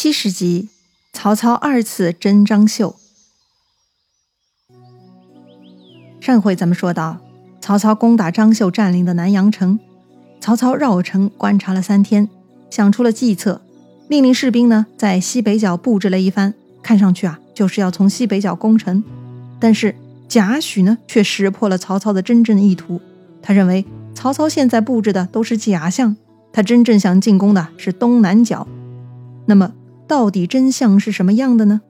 七十集，曹操二次征张绣。上回咱们说到，曹操攻打张绣占领的南阳城，曹操绕城观察了三天，想出了计策，命令士兵呢在西北角布置了一番，看上去啊就是要从西北角攻城。但是贾诩呢却识破了曹操的真正意图，他认为曹操现在布置的都是假象，他真正想进攻的是东南角。那么。到底真相是什么样的呢？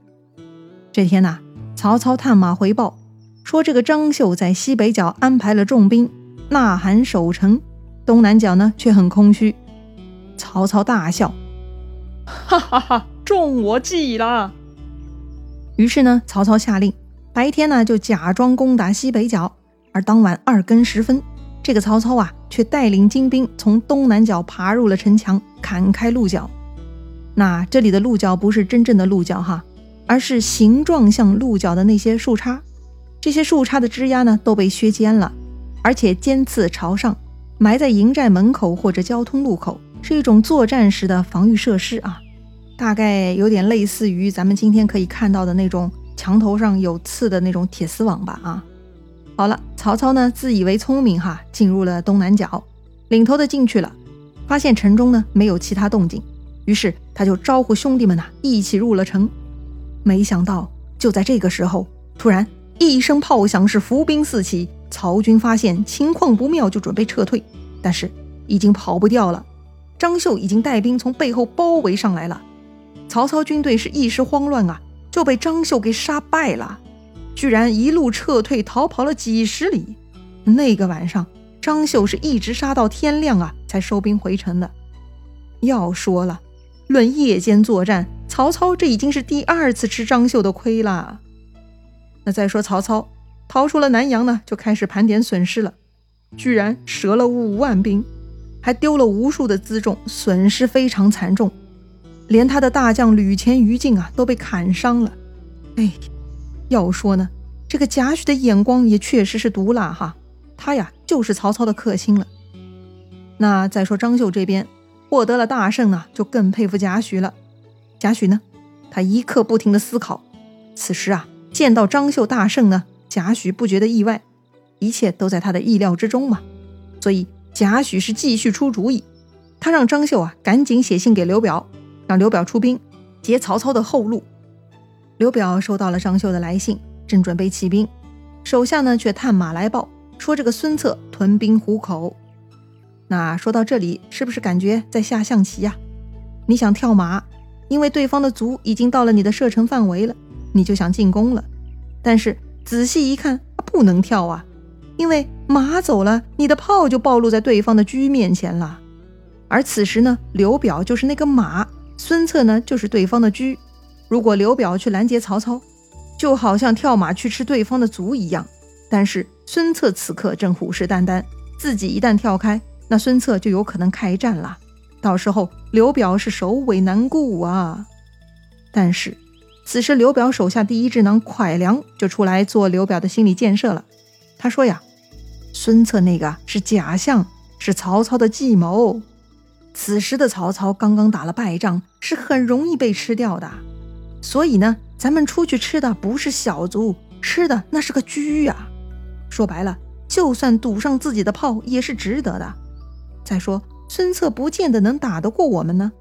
这天呐，曹操探马回报说，这个张绣在西北角安排了重兵，呐喊守城，东南角呢却很空虚。曹操大笑，哈哈哈，中我计了。于是呢，曹操下令，白天呢就假装攻打西北角，而当晚二更时分，这个曹操啊，却带领精兵从东南角爬入了城墙，砍开鹿角。那这里的鹿角不是真正的鹿角哈，而是形状像鹿角的那些树杈。这些树杈的枝丫呢都被削尖了，而且尖刺朝上，埋在营寨门口或者交通路口，是一种作战时的防御设施啊。大概有点类似于咱们今天可以看到的那种墙头上有刺的那种铁丝网吧啊。好了，曹操呢自以为聪明哈，进入了东南角，领头的进去了，发现城中呢没有其他动静。于是他就招呼兄弟们呐，一起入了城。没想到就在这个时候，突然一声炮响，是伏兵四起。曹军发现情况不妙，就准备撤退，但是已经跑不掉了。张绣已经带兵从背后包围上来了。曹操军队是一时慌乱啊，就被张绣给杀败了，居然一路撤退，逃跑了几十里。那个晚上，张绣是一直杀到天亮啊，才收兵回城的。要说了。论夜间作战，曹操这已经是第二次吃张绣的亏了。那再说曹操逃出了南阳呢，就开始盘点损失了，居然折了五万兵，还丢了无数的辎重，损失非常惨重，连他的大将吕虔、于禁啊都被砍伤了。哎，要说呢，这个贾诩的眼光也确实是毒辣哈，他呀就是曹操的克星了。那再说张绣这边。获得了大胜呢，就更佩服贾诩了。贾诩呢，他一刻不停的思考。此时啊，见到张绣大胜呢，贾诩不觉得意外，一切都在他的意料之中嘛。所以贾诩是继续出主意，他让张绣啊赶紧写信给刘表，让刘表出兵截曹操的后路。刘表收到了张绣的来信，正准备起兵，手下呢却探马来报说这个孙策屯兵虎口。那说到这里，是不是感觉在下象棋呀？你想跳马，因为对方的卒已经到了你的射程范围了，你就想进攻了。但是仔细一看，不能跳啊，因为马走了，你的炮就暴露在对方的车面前了。而此时呢，刘表就是那个马，孙策呢就是对方的车。如果刘表去拦截曹操，就好像跳马去吃对方的卒一样。但是孙策此刻正虎视眈眈，自己一旦跳开。那孙策就有可能开战了，到时候刘表是首尾难顾啊。但是此时刘表手下第一智囊蒯良就出来做刘表的心理建设了。他说呀：“孙策那个是假象，是曹操的计谋。此时的曹操刚刚打了败仗，是很容易被吃掉的。所以呢，咱们出去吃的不是小卒，吃的那是个车呀。说白了，就算赌上自己的炮，也是值得的。”再说，孙策不见得能打得过我们呢。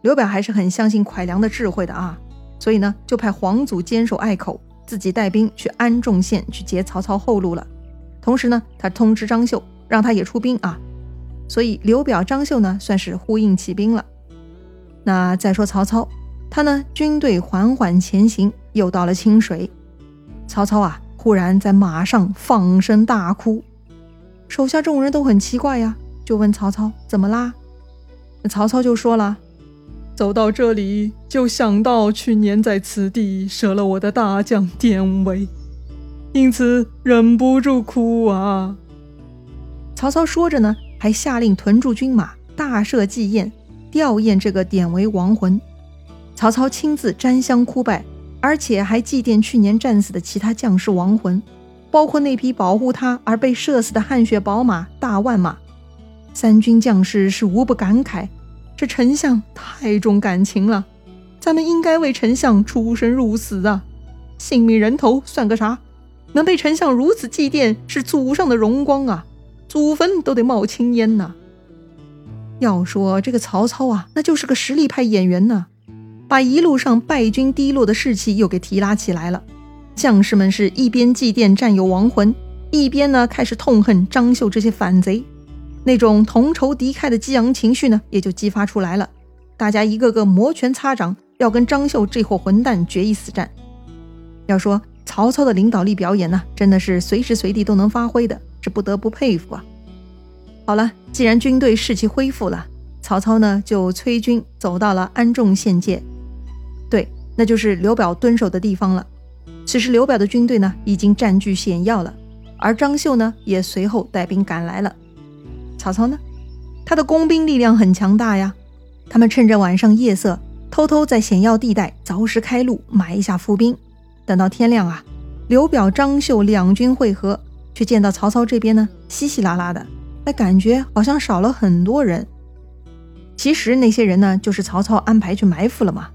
刘表还是很相信蒯良的智慧的啊，所以呢，就派黄祖坚守隘口，自己带兵去安众县去截曹操后路了。同时呢，他通知张绣，让他也出兵啊。所以刘表、张绣呢，算是呼应起兵了。那再说曹操，他呢，军队缓缓前行，又到了清水。曹操啊，忽然在马上放声大哭，手下众人都很奇怪呀。就问曹操怎么啦？曹操就说了：“走到这里，就想到去年在此地折了我的大将典韦，因此忍不住哭啊。”曹操说着呢，还下令屯驻军马，大设祭宴，吊唁这个典韦亡魂。曹操亲自瞻香哭拜，而且还祭奠去年战死的其他将士亡魂，包括那匹保护他而被射死的汗血宝马大万马。三军将士是无不感慨，这丞相太重感情了。咱们应该为丞相出生入死啊！性命人头算个啥？能被丞相如此祭奠，是祖上的荣光啊！祖坟都得冒青烟呐！要说这个曹操啊，那就是个实力派演员呢，把一路上败军低落的士气又给提拉起来了。将士们是一边祭奠战友亡魂，一边呢开始痛恨张绣这些反贼，那种同仇敌忾的激昂情绪呢也就激发出来了。大家一个个摩拳擦掌，要跟张绣这伙混蛋决一死战。要说曹操的领导力表演呢，真的是随时随地都能发挥的，这不得不佩服啊。好了，既然军队士气恢复了，曹操呢就催军走到了安众县界，对，那就是刘表蹲守的地方了。此时，刘表的军队呢已经占据险要了，而张绣呢也随后带兵赶来了。曹操呢，他的工兵力量很强大呀。他们趁着晚上夜色，偷偷在险要地带凿石开路，埋下伏兵。等到天亮啊，刘表、张绣两军会合，却见到曹操这边呢稀稀拉拉的，那，感觉好像少了很多人。其实那些人呢，就是曹操安排去埋伏了嘛。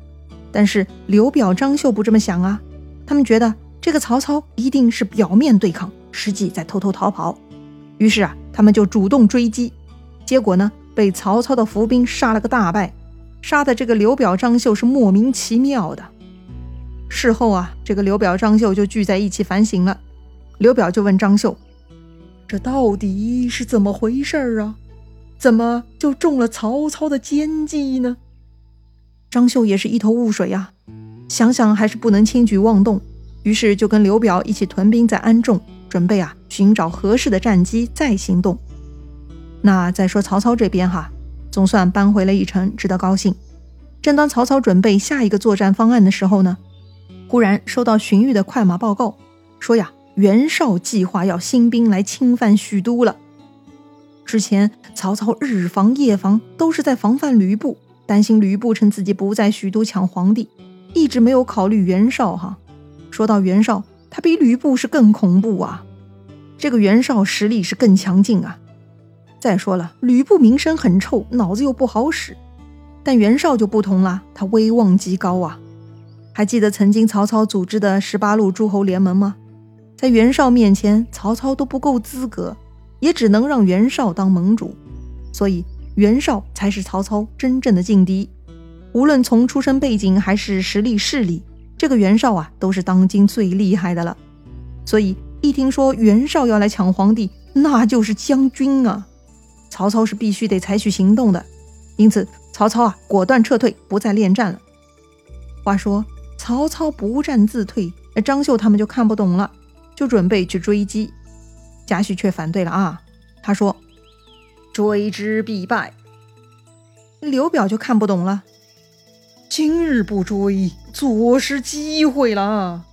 但是刘表、张绣不这么想啊。他们觉得这个曹操一定是表面对抗，实际在偷偷逃跑。于是啊，他们就主动追击，结果呢，被曹操的伏兵杀了个大败，杀的这个刘表、张绣是莫名其妙的。事后啊，这个刘表、张绣就聚在一起反省了。刘表就问张绣：“这到底是怎么回事啊？怎么就中了曹操的奸计呢？”张绣也是一头雾水呀。想想还是不能轻举妄动，于是就跟刘表一起屯兵在安众，准备啊寻找合适的战机再行动。那再说曹操这边哈，总算扳回了一城，值得高兴。正当曹操准备下一个作战方案的时候呢，忽然收到荀彧的快马报告，说呀袁绍计划要兴兵来侵犯许都了。之前曹操日防夜防，都是在防范吕布，担心吕布趁自己不在许都抢皇帝。一直没有考虑袁绍哈。说到袁绍，他比吕布是更恐怖啊。这个袁绍实力是更强劲啊。再说了，吕布名声很臭，脑子又不好使，但袁绍就不同了，他威望极高啊。还记得曾经曹操组织的十八路诸侯联盟吗？在袁绍面前，曹操都不够资格，也只能让袁绍当盟主。所以袁绍才是曹操真正的劲敌。无论从出身背景还是实力势力，这个袁绍啊都是当今最厉害的了。所以一听说袁绍要来抢皇帝，那就是将军啊！曹操是必须得采取行动的。因此，曹操啊果断撤退，不再恋战了。话说曹操不战自退，那张绣他们就看不懂了，就准备去追击。贾诩却反对了啊，他说：“追之必败。”刘表就看不懂了。今日不追，坐失机会了。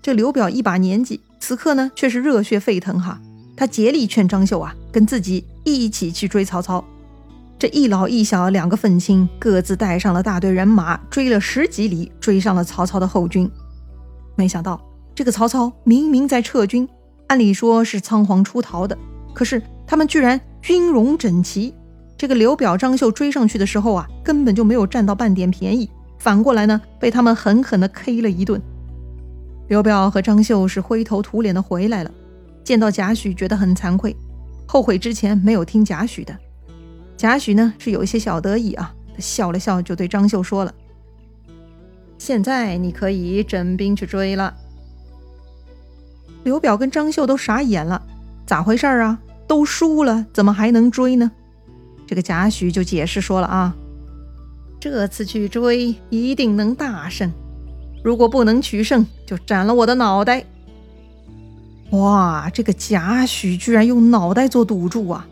这刘表一把年纪，此刻呢却是热血沸腾哈。他竭力劝张绣啊，跟自己一起去追曹操。这一老一小两个愤青，各自带上了大队人马，追了十几里，追上了曹操的后军。没想到这个曹操明明在撤军，按理说是仓皇出逃的，可是他们居然军容整齐。这个刘表、张绣追上去的时候啊，根本就没有占到半点便宜，反过来呢，被他们狠狠地 K 了一顿。刘表和张绣是灰头土脸的回来了，见到贾诩，觉得很惭愧，后悔之前没有听贾诩的。贾诩呢是有一些小得意啊，他笑了笑，就对张绣说了：“现在你可以整兵去追了。”刘表跟张绣都傻眼了，咋回事啊？都输了，怎么还能追呢？这个贾诩就解释说了啊，这次去追一定能大胜，如果不能取胜，就斩了我的脑袋。哇，这个贾诩居然用脑袋做赌注啊！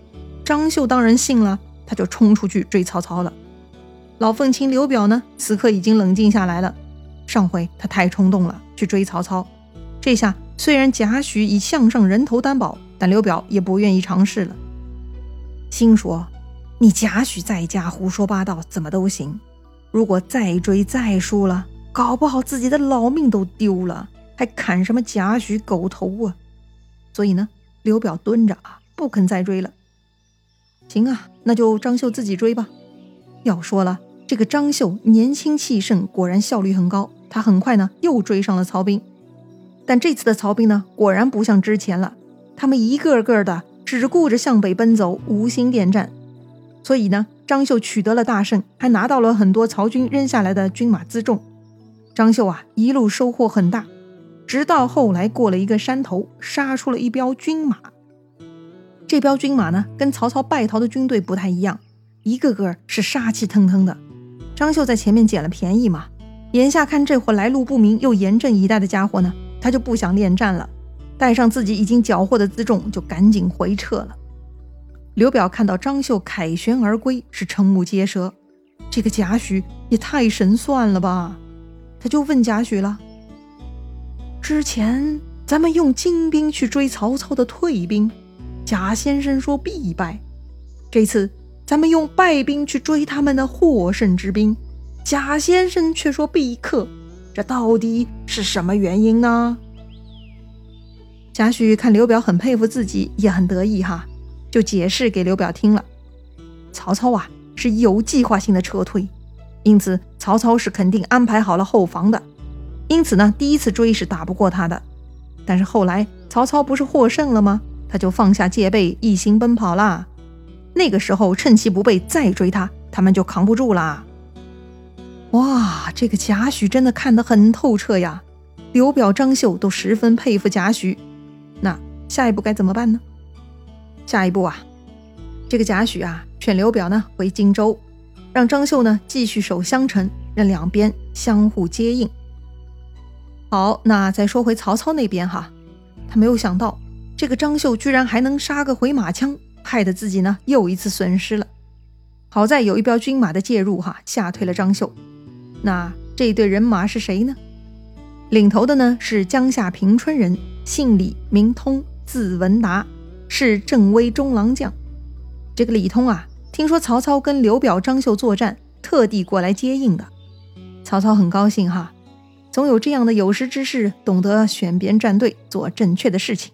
张绣当然信了，他就冲出去追曹操了。老愤青刘表呢，此刻已经冷静下来了。上回他太冲动了，去追曹操，这下虽然贾诩以项上人头担保，但刘表也不愿意尝试了，心说。你贾诩在家胡说八道怎么都行，如果再追再输了，搞不好自己的老命都丢了，还砍什么贾诩狗头啊？所以呢，刘表蹲着啊，不肯再追了。行啊，那就张绣自己追吧。要说了，这个张绣年轻气盛，果然效率很高。他很快呢又追上了曹兵，但这次的曹兵呢果然不像之前了，他们一个个的只顾着向北奔走，无心恋战。所以呢，张绣取得了大胜，还拿到了很多曹军扔下来的军马辎重。张绣啊一路收获很大，直到后来过了一个山头，杀出了一彪军马。这彪军马呢跟曹操败逃的军队不太一样，一个个是杀气腾腾的。张绣在前面捡了便宜嘛。眼下看这伙来路不明又严阵以待的家伙呢，他就不想恋战了，带上自己已经缴获的辎重，就赶紧回撤了。刘表看到张绣凯旋而归，是瞠目结舌。这个贾诩也太神算了吧！他就问贾诩了：“之前咱们用精兵去追曹操的退兵，贾先生说必败；这次咱们用败兵去追他们的获胜之兵。”贾先生却说必克，这到底是什么原因呢？贾诩看刘表很佩服自己，也很得意哈，就解释给刘表听了。曹操啊是有计划性的撤退，因此曹操是肯定安排好了后防的，因此呢第一次追是打不过他的。但是后来曹操不是获胜了吗？他就放下戒备，一心奔跑啦。那个时候趁其不备再追他，他们就扛不住啦。哇，这个贾诩真的看得很透彻呀！刘表、张绣都十分佩服贾诩。那下一步该怎么办呢？下一步啊，这个贾诩啊劝刘表呢回荆州，让张绣呢继续守襄城，让两边相互接应。好，那再说回曹操那边哈，他没有想到这个张绣居然还能杀个回马枪，害得自己呢又一次损失了。好在有一彪军马的介入哈，吓退了张绣。那这一队人马是谁呢？领头的呢是江夏平春人，姓李，名通，字文达，是镇威中郎将。这个李通啊，听说曹操跟刘表、张绣作战，特地过来接应的。曹操很高兴哈，总有这样的有识之士，懂得选边站队，做正确的事情。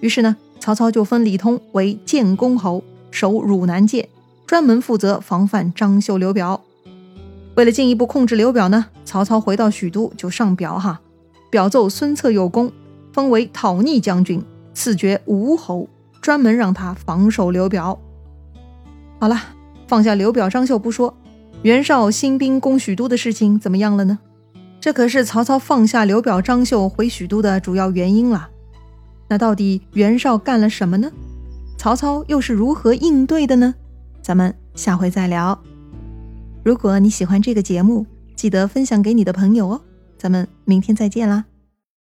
于是呢，曹操就封李通为建功侯，守汝南界，专门负责防范张绣、刘表。为了进一步控制刘表呢，曹操回到许都就上表哈，表奏孙策有功，封为讨逆将军，赐爵吴侯，专门让他防守刘表。好了，放下刘表、张绣不说，袁绍兴兵攻许都的事情怎么样了呢？这可是曹操放下刘表、张绣回许都的主要原因了。那到底袁绍干了什么呢？曹操又是如何应对的呢？咱们下回再聊。如果你喜欢这个节目，记得分享给你的朋友哦。咱们明天再见啦！